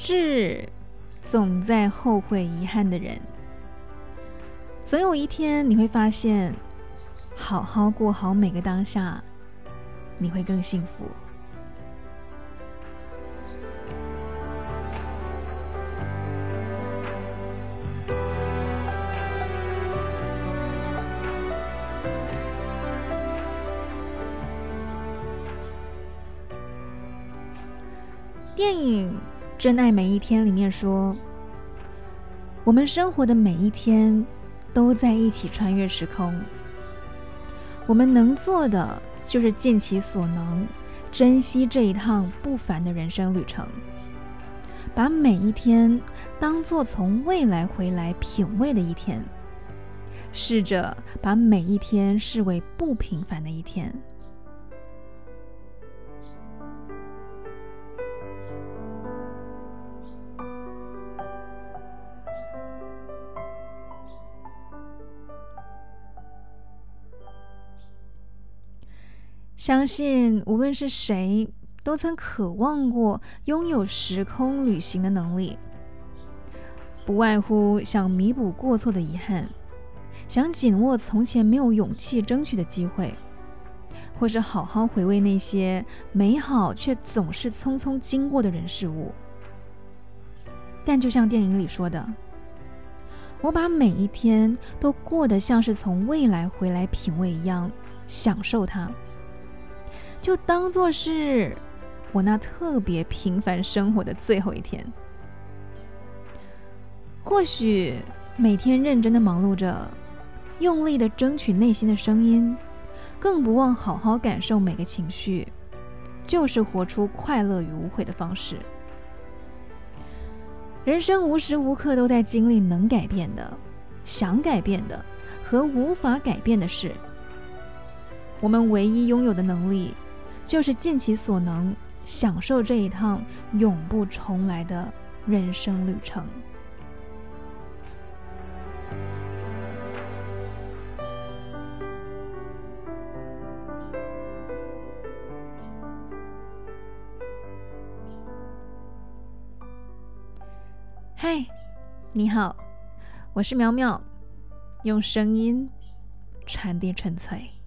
志总在后悔遗憾的人，总有一天你会发现，好好过好每个当下，你会更幸福。电影《真爱每一天》里面说，我们生活的每一天都在一起穿越时空。我们能做的就是尽其所能，珍惜这一趟不凡的人生旅程，把每一天当做从未来回来品味的一天，试着把每一天视为不平凡的一天。相信无论是谁，都曾渴望过拥有时空旅行的能力，不外乎想弥补过错的遗憾，想紧握从前没有勇气争取的机会，或是好好回味那些美好却总是匆匆经过的人事物。但就像电影里说的，我把每一天都过得像是从未来回来品味一样，享受它。就当做是我那特别平凡生活的最后一天。或许每天认真的忙碌着，用力的争取内心的声音，更不忘好好感受每个情绪，就是活出快乐与无悔的方式。人生无时无刻都在经历能改变的、想改变的和无法改变的事。我们唯一拥有的能力。就是尽其所能，享受这一趟永不重来的人生旅程。嗨，你好，我是苗苗，用声音传递纯粹。